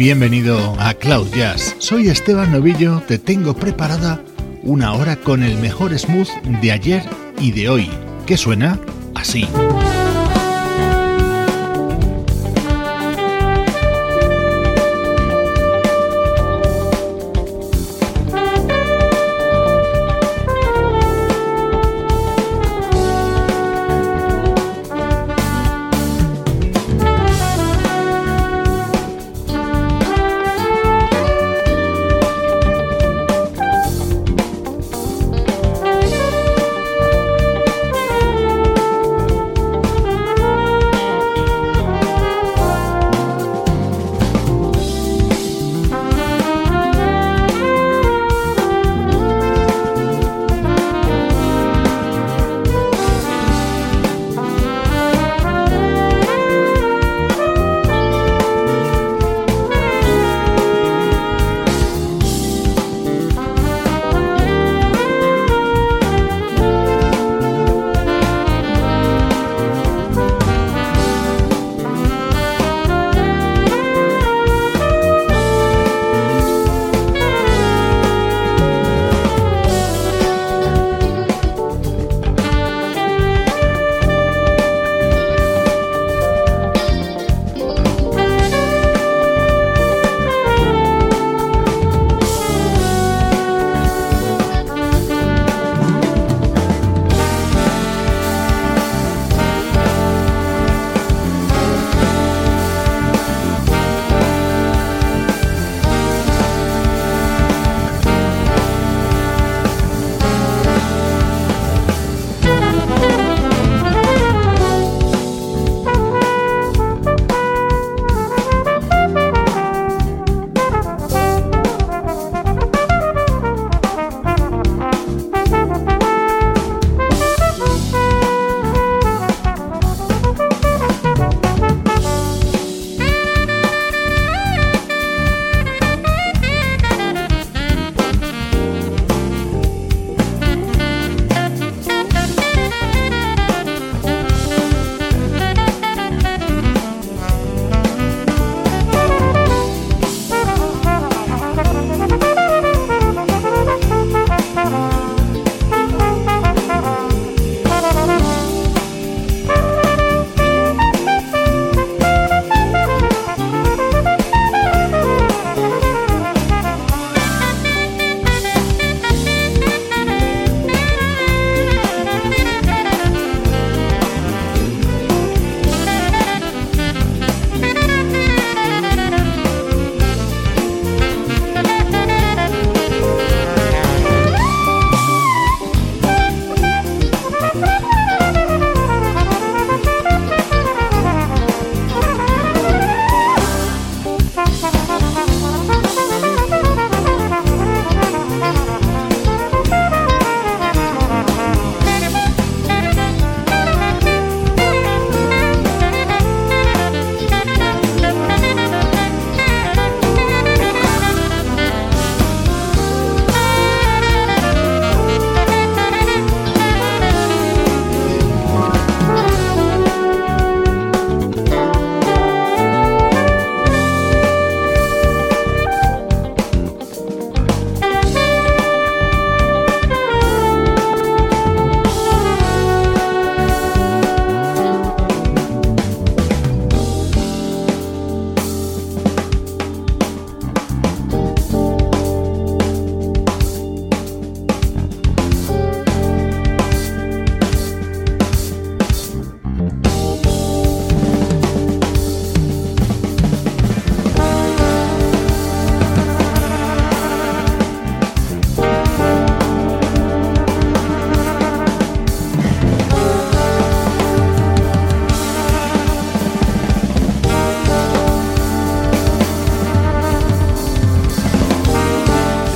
Bienvenido a Cloud Jazz. Soy Esteban Novillo, te tengo preparada una hora con el mejor smooth de ayer y de hoy, que suena así.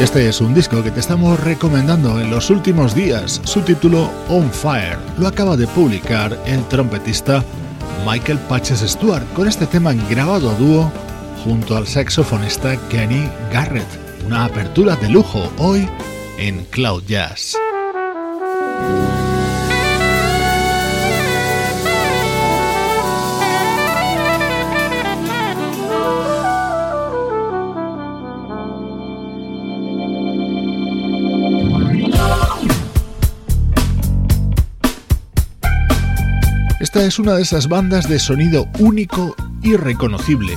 Este es un disco que te estamos recomendando en los últimos días. Su título On Fire lo acaba de publicar el trompetista Michael Patches Stewart con este tema grabado a dúo junto al saxofonista Kenny Garrett. Una apertura de lujo hoy en Cloud Jazz. Esta es una de esas bandas de sonido único y reconocible,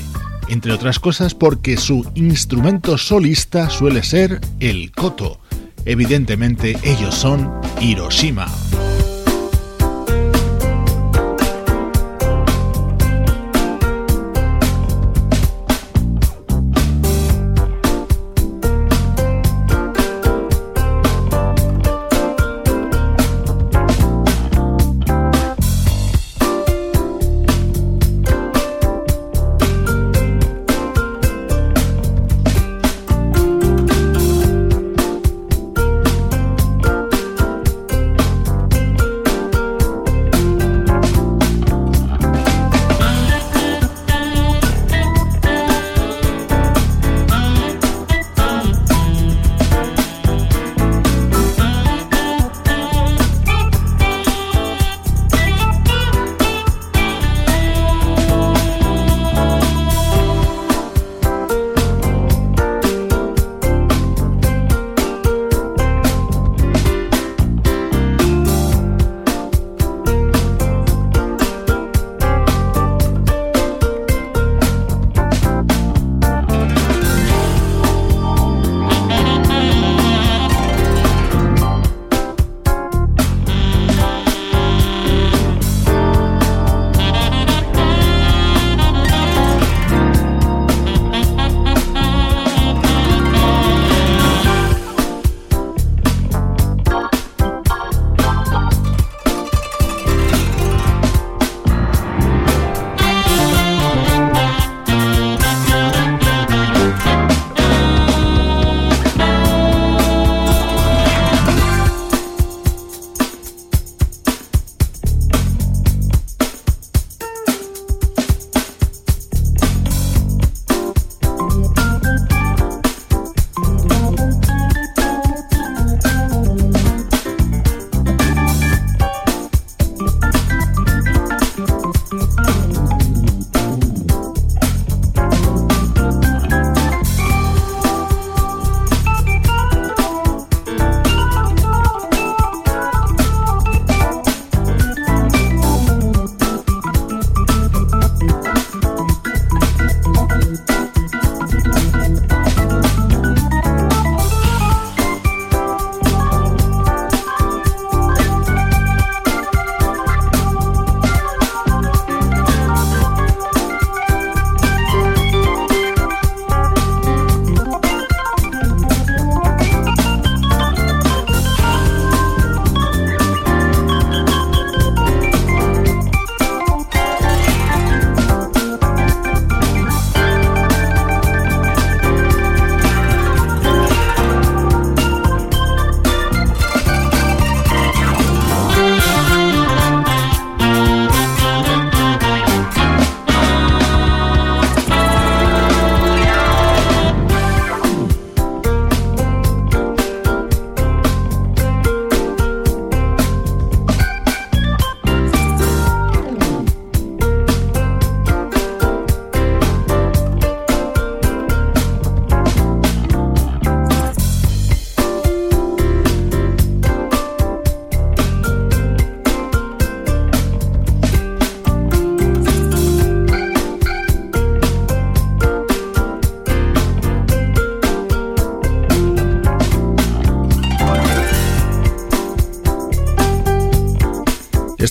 entre otras cosas porque su instrumento solista suele ser el koto. Evidentemente ellos son Hiroshima.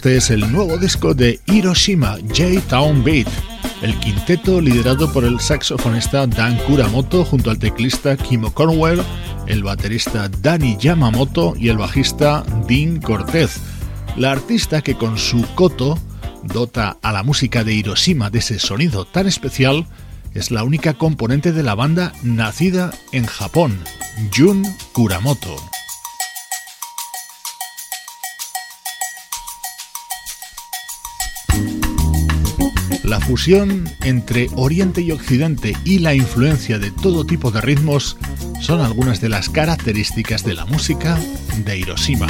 Este es el nuevo disco de Hiroshima J-Town Beat, el quinteto liderado por el saxofonista Dan Kuramoto junto al teclista Kimo Cornwell, el baterista Danny Yamamoto y el bajista Dean Cortez. La artista que con su koto dota a la música de Hiroshima de ese sonido tan especial es la única componente de la banda nacida en Japón, Jun Kuramoto. La fusión entre Oriente y Occidente y la influencia de todo tipo de ritmos son algunas de las características de la música de Hiroshima.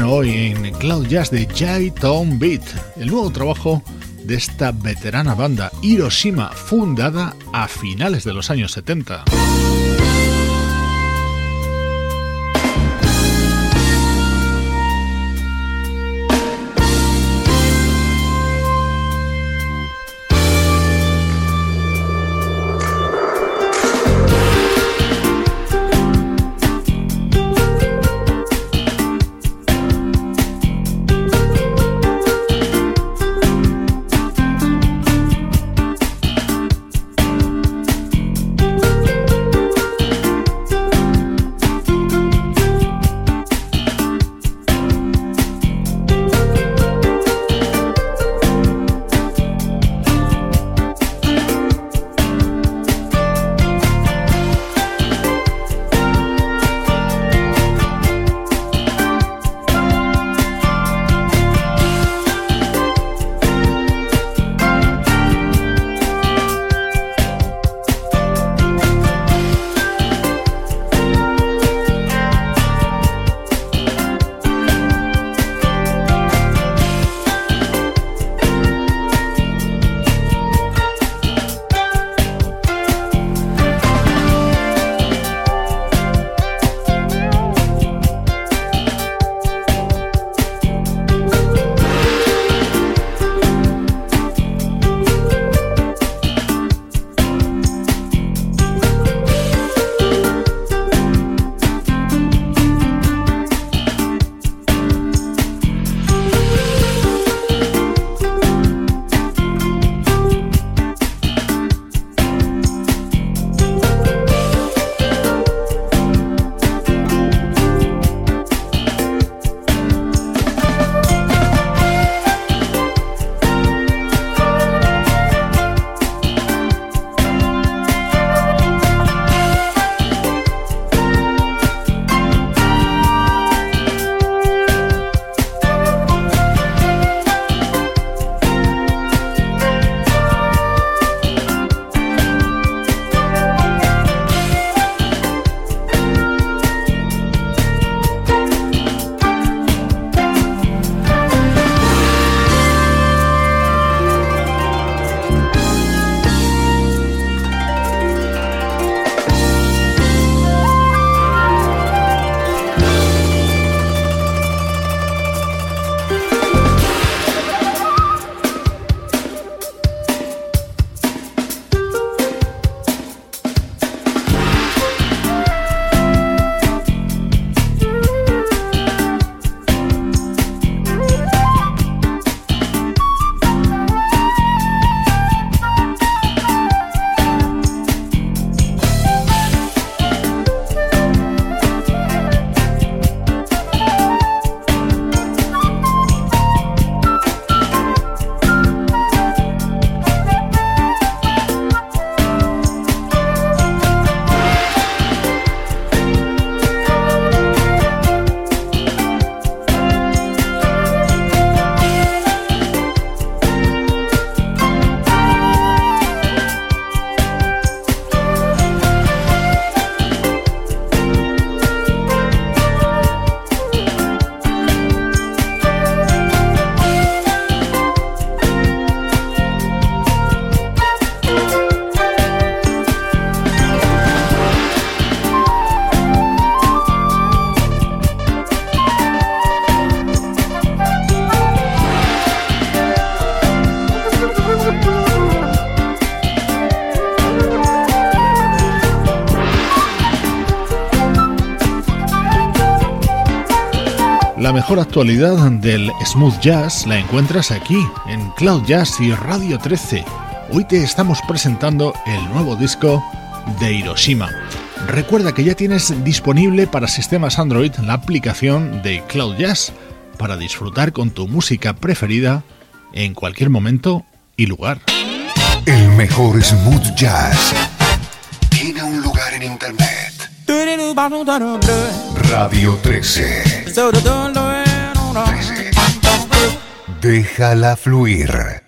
Hoy en Cloud Jazz de J-Tone Beat, el nuevo trabajo de esta veterana banda Hiroshima, fundada a finales de los años 70. Mejor actualidad del smooth jazz la encuentras aquí, en Cloud Jazz y Radio 13. Hoy te estamos presentando el nuevo disco de Hiroshima. Recuerda que ya tienes disponible para sistemas Android la aplicación de Cloud Jazz para disfrutar con tu música preferida en cualquier momento y lugar. El mejor smooth jazz tiene un lugar en internet. Radio 13. 13. Déjala fluir.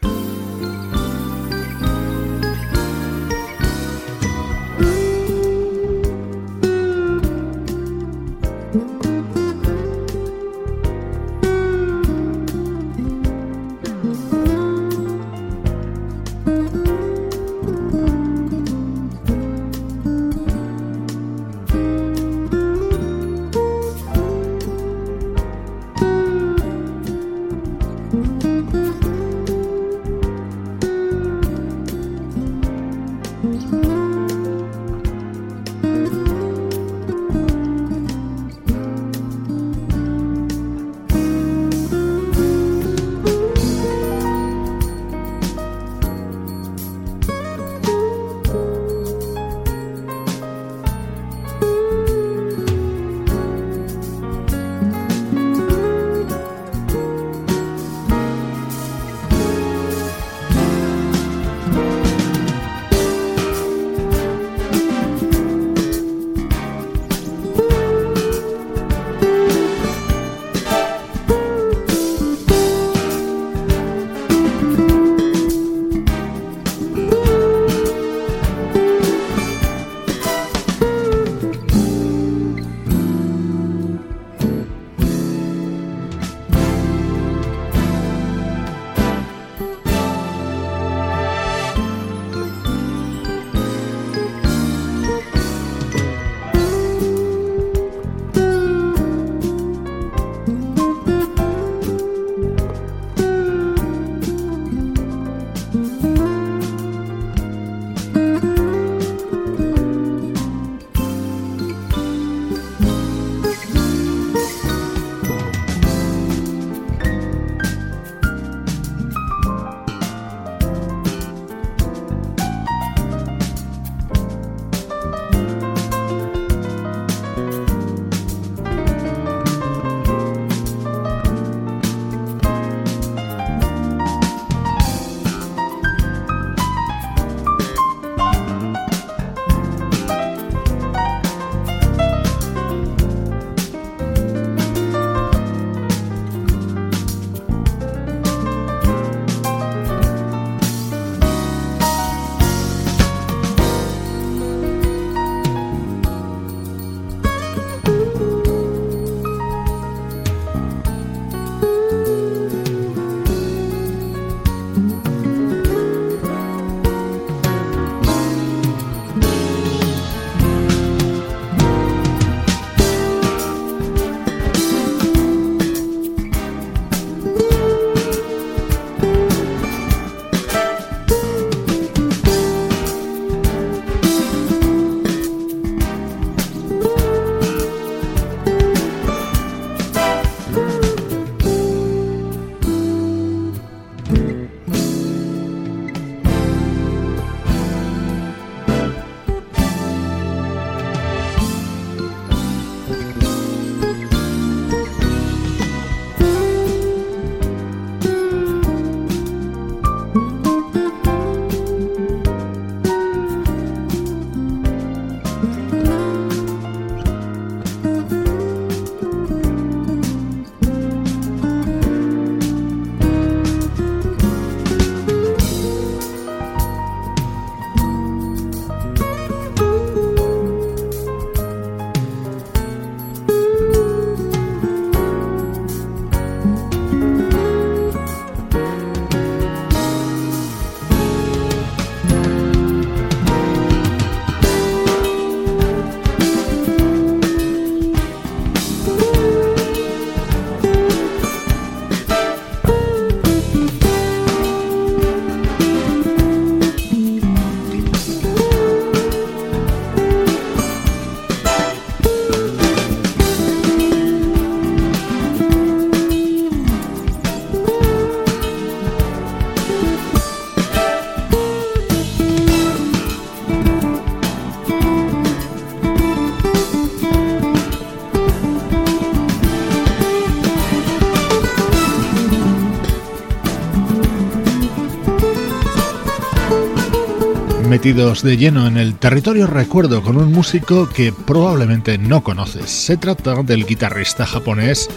Metidos de lleno en el territorio recuerdo con un músico que probablemente no conoces. Se trata del guitarrista japonés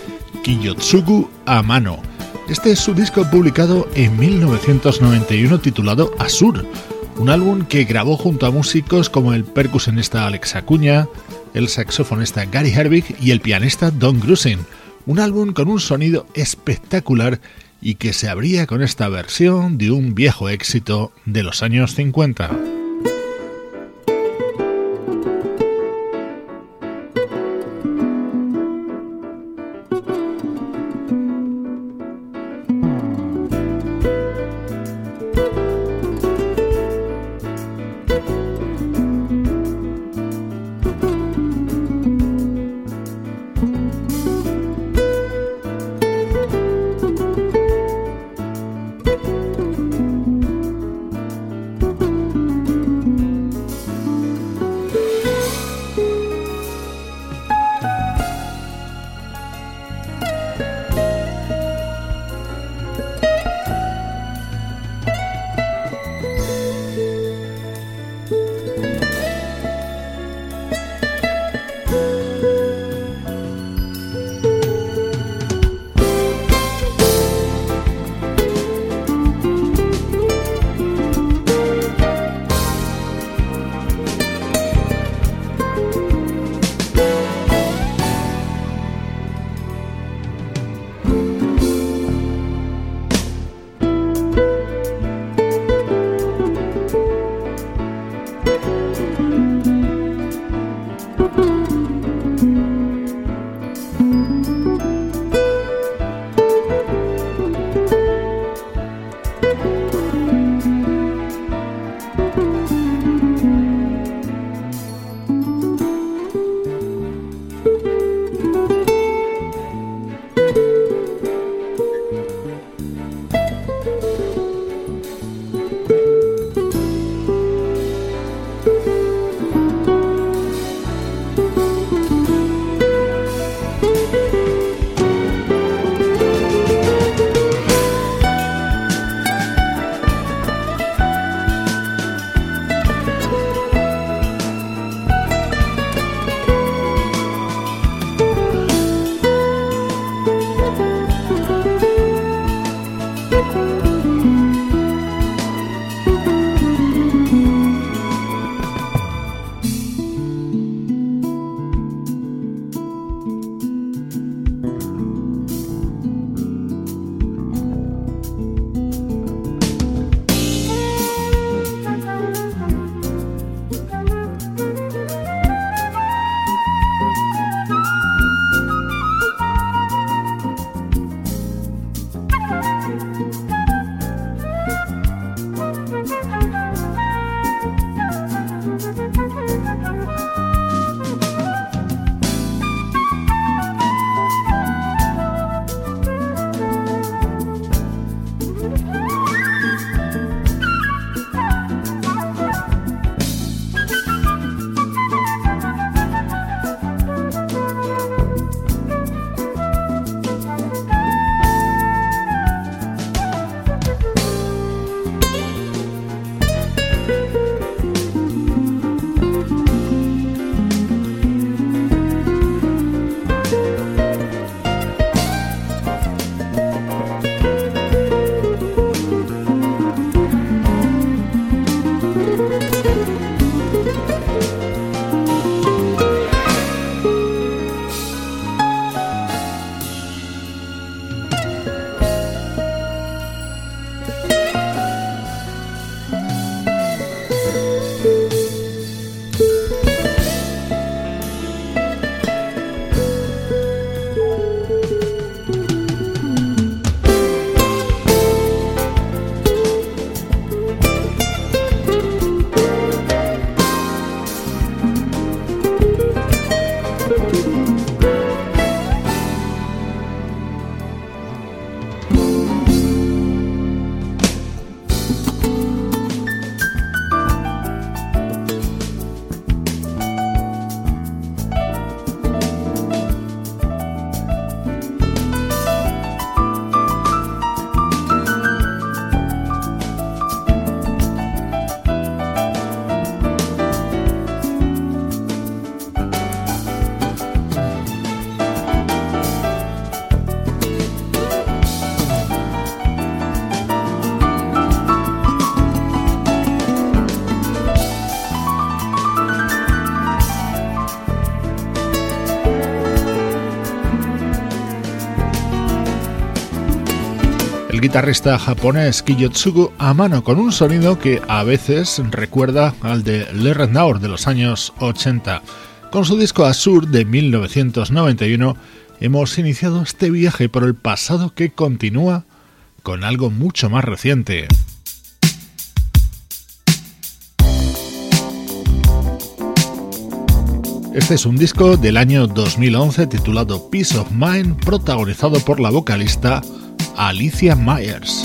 Kiyotsugu Amano. Este es su disco publicado en 1991 titulado Asur, un álbum que grabó junto a músicos como el percusionista Alex Acuña, el saxofonista Gary Herbig y el pianista Don Grusin. Un álbum con un sonido espectacular y que se abría con esta versión de un viejo éxito de los años 50. Música guitarrista japonés Kiyotsugu a mano con un sonido que a veces recuerda al de Le Renard de los años 80. Con su disco Azur de 1991 hemos iniciado este viaje por el pasado que continúa con algo mucho más reciente. Este es un disco del año 2011 titulado Peace of Mind, protagonizado por la vocalista Alicia Myers.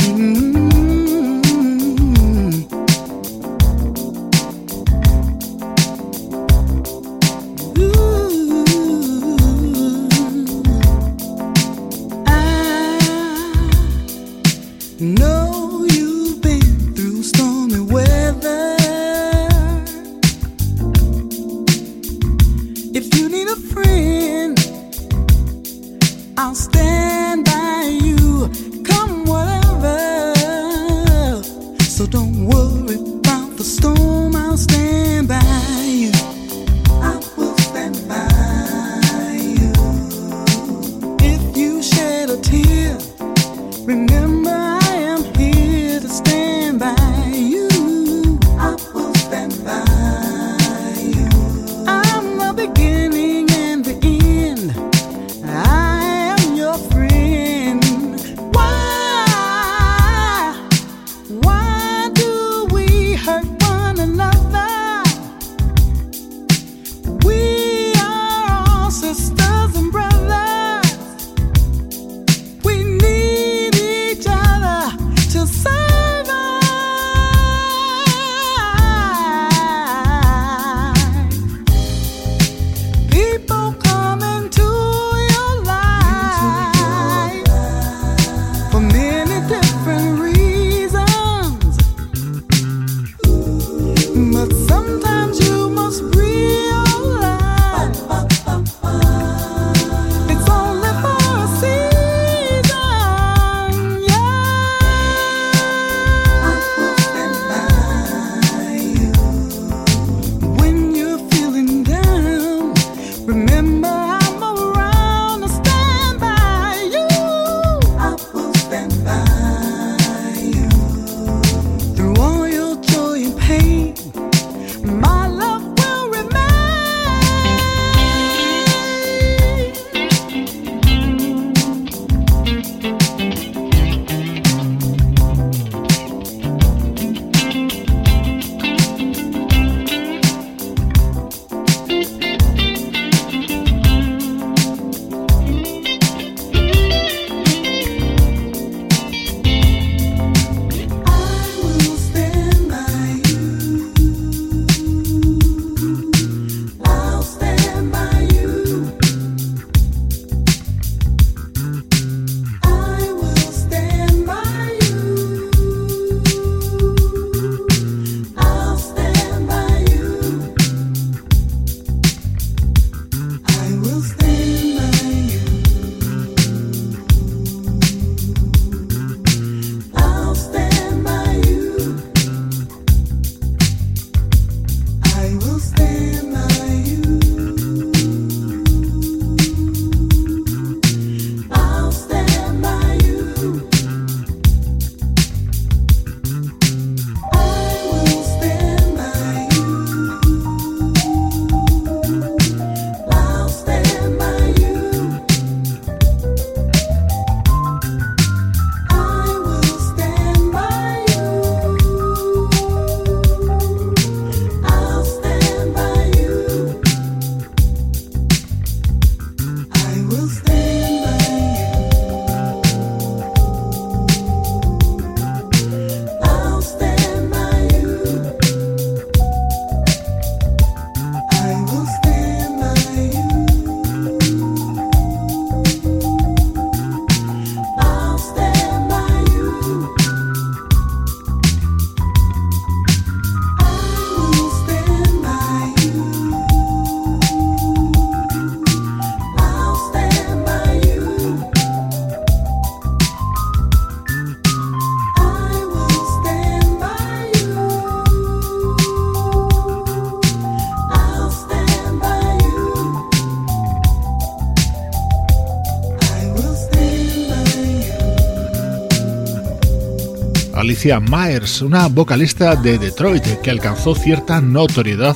Alicia Myers, una vocalista de Detroit que alcanzó cierta notoriedad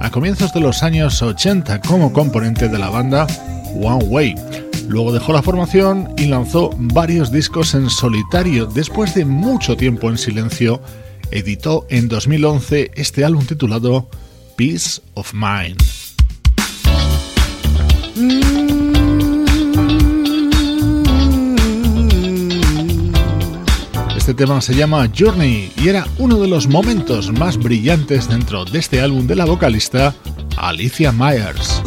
a comienzos de los años 80 como componente de la banda One Way. Luego dejó la formación y lanzó varios discos en solitario. Después de mucho tiempo en silencio, editó en 2011 este álbum titulado Peace of Mind. Este tema se llama Journey y era uno de los momentos más brillantes dentro de este álbum de la vocalista Alicia Myers.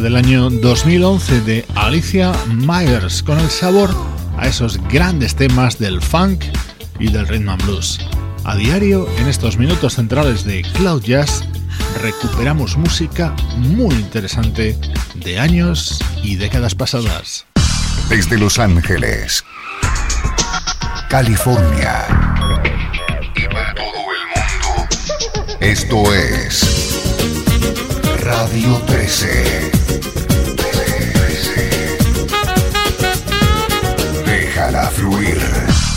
Del año 2011 de Alicia Myers con el sabor a esos grandes temas del funk y del rhythm and blues. A diario, en estos minutos centrales de Cloud Jazz, recuperamos música muy interesante de años y décadas pasadas. Desde Los Ángeles, California y para todo el mundo, esto es Radio 13. Déjala fluir.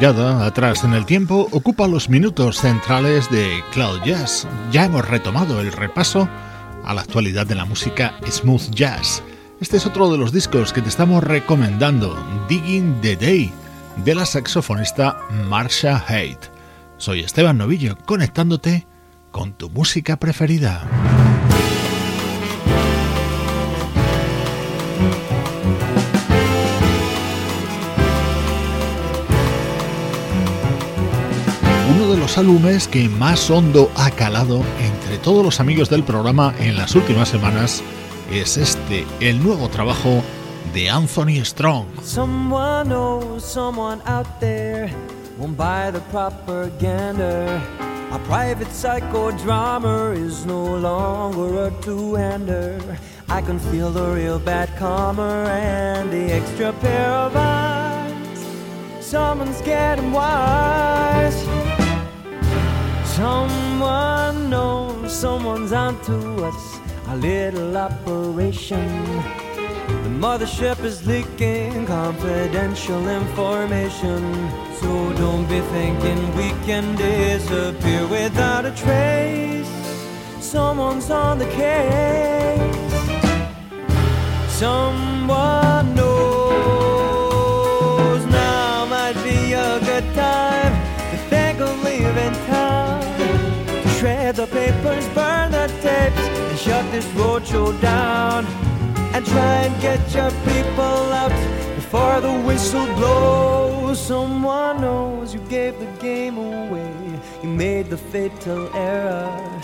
Mirada atrás en el tiempo ocupa los minutos centrales de Cloud Jazz. Ya hemos retomado el repaso a la actualidad de la música smooth jazz. Este es otro de los discos que te estamos recomendando, Digging the Day, de la saxofonista Marsha Haidt. Soy Esteban Novillo, conectándote con tu música preferida. Los álbumes que más hondo ha calado entre todos los amigos del programa en las últimas semanas es este, el nuevo trabajo de Anthony Strong. Someone knows someone out there won't buy the propaganda. A private psychodrama is no longer a two-hander. I can feel the real bad karma and the extra pair of eyes. Someone's getting wise. Someone knows someone's onto us a little operation. The mothership is leaking confidential information. So don't be thinking we can disappear without a trace. Someone's on the case. Someone knows Shred the papers, burn the tapes and shut this roadshow down and try and get your people out before the whistle blows. Someone knows you gave the game away, you made the fatal error.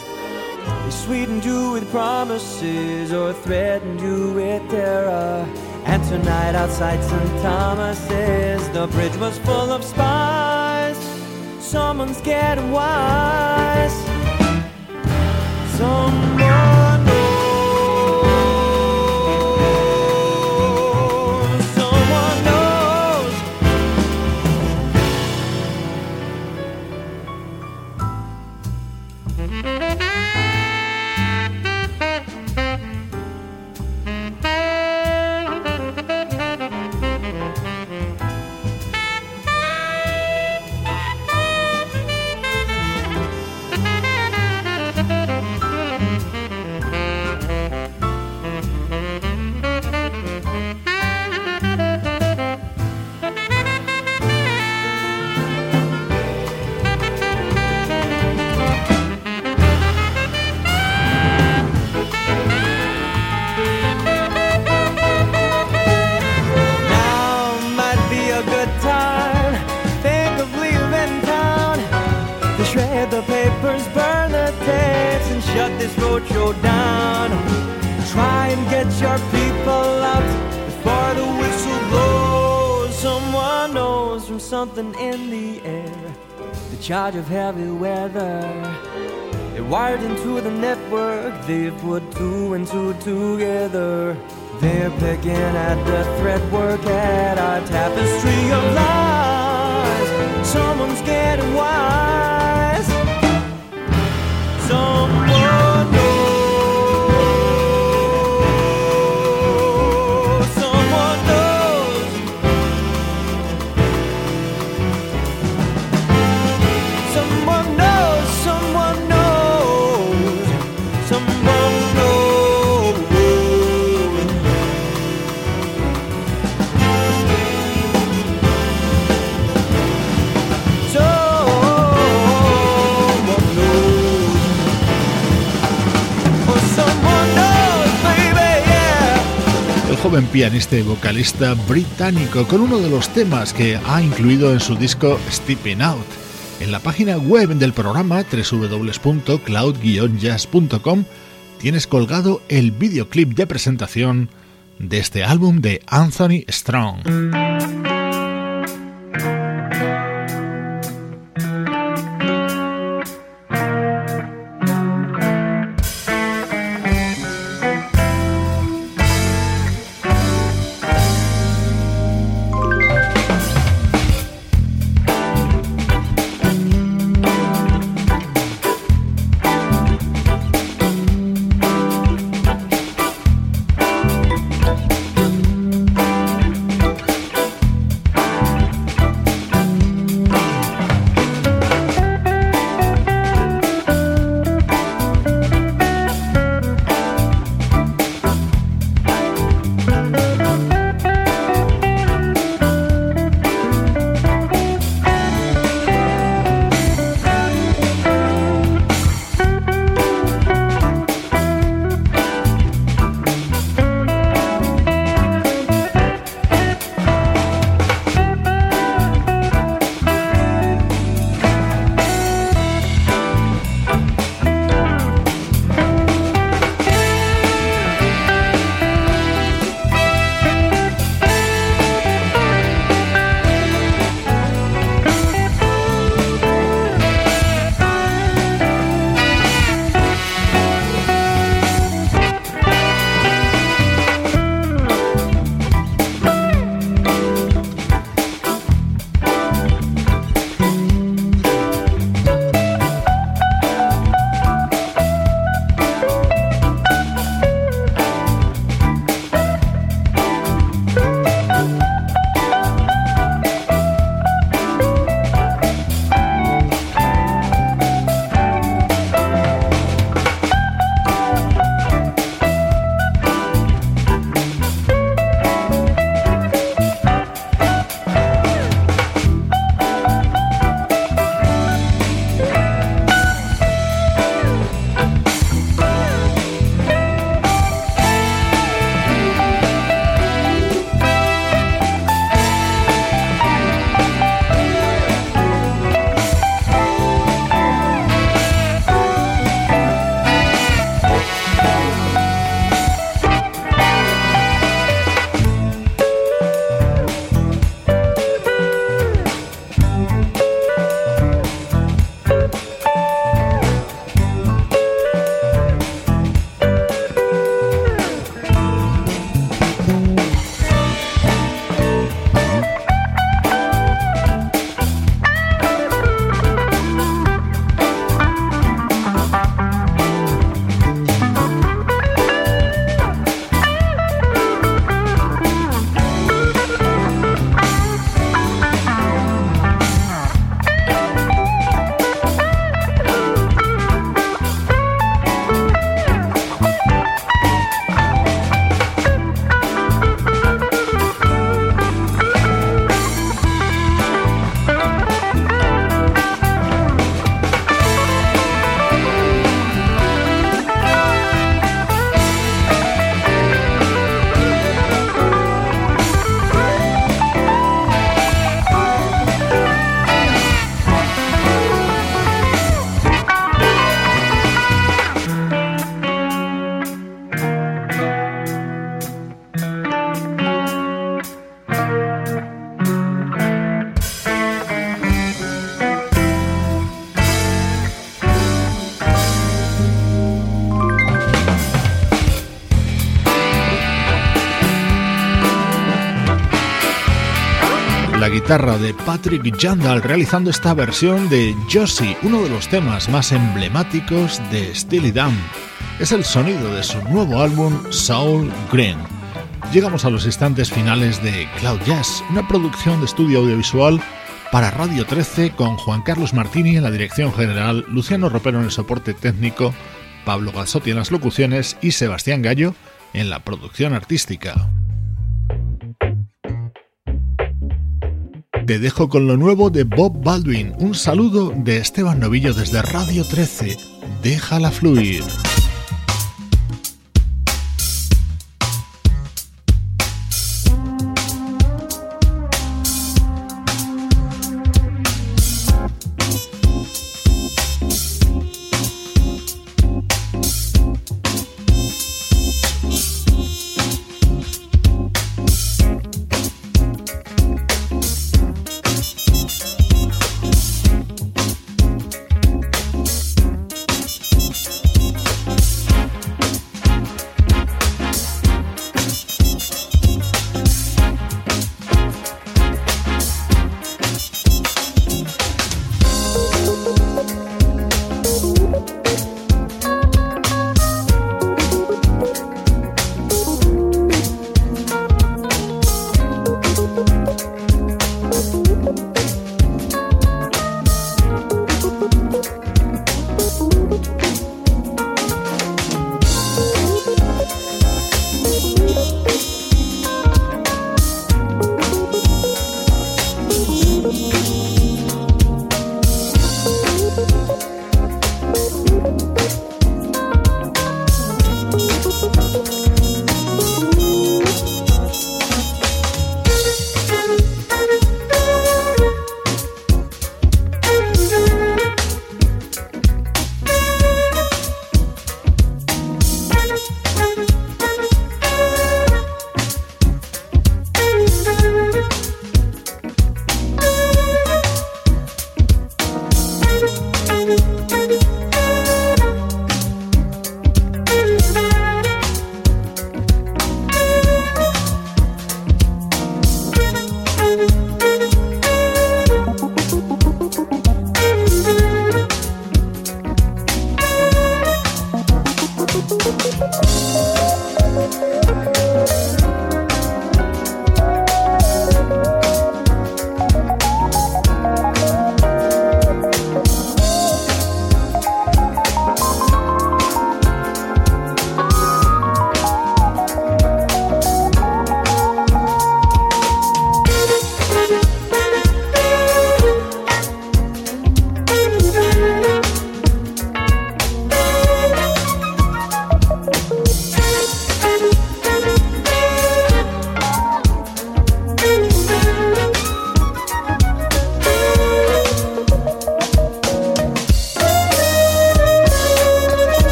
They sweetened you with promises or threatened you with terror. And tonight outside St. Thomas's, the bridge was full of spies. Someone's getting wise. Someone charge of heavy weather. They wired into the network. They've put two and two together. They're picking at the thread work at pianista y vocalista británico con uno de los temas que ha incluido en su disco Stepping Out. En la página web del programa www.cloud-jazz.com tienes colgado el videoclip de presentación de este álbum de Anthony Strong. De Patrick Jandal realizando esta versión de Josie, uno de los temas más emblemáticos de Steely Dan. Es el sonido de su nuevo álbum Soul Green. Llegamos a los instantes finales de Cloud Jazz, una producción de estudio audiovisual para Radio 13 con Juan Carlos Martini en la dirección general, Luciano Ropero en el soporte técnico, Pablo Gazzotti en las locuciones y Sebastián Gallo en la producción artística. Te dejo con lo nuevo de Bob Baldwin. Un saludo de Esteban Novillo desde Radio 13. Déjala fluir.